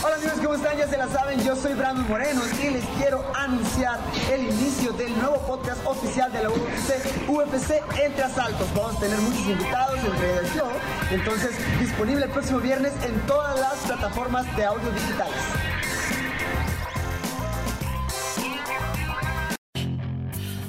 Hola amigos, ¿cómo están? Ya se la saben, yo soy Brandon Moreno y les quiero anunciar el inicio del nuevo podcast oficial de la UFC, UFC Entre Asaltos. Vamos a tener muchos invitados, entre ellos yo. Entonces, disponible el próximo viernes en todas las plataformas de audio digitales.